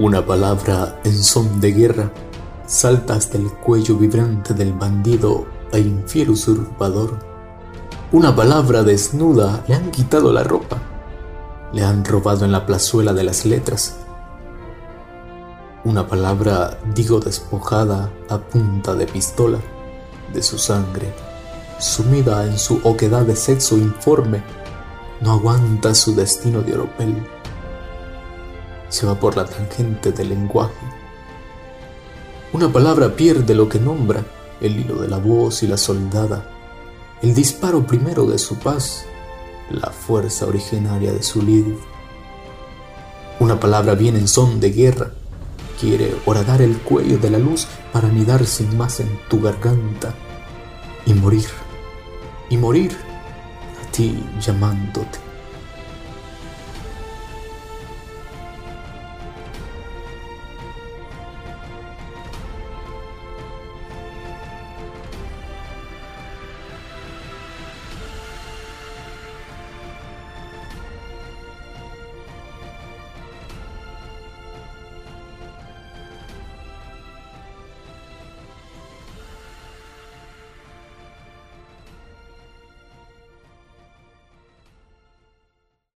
Una palabra en son de guerra salta hasta el cuello vibrante del bandido e infiel usurpador. Una palabra desnuda le han quitado la ropa, le han robado en la plazuela de las letras. Una palabra, digo, despojada a punta de pistola de su sangre, sumida en su oquedad de sexo informe, no aguanta su destino de oropel se va por la tangente del lenguaje. Una palabra pierde lo que nombra, el hilo de la voz y la soldada, el disparo primero de su paz, la fuerza originaria de su lid. Una palabra viene en son de guerra, quiere horadar el cuello de la luz para anidar sin más en tu garganta y morir, y morir a ti llamándote.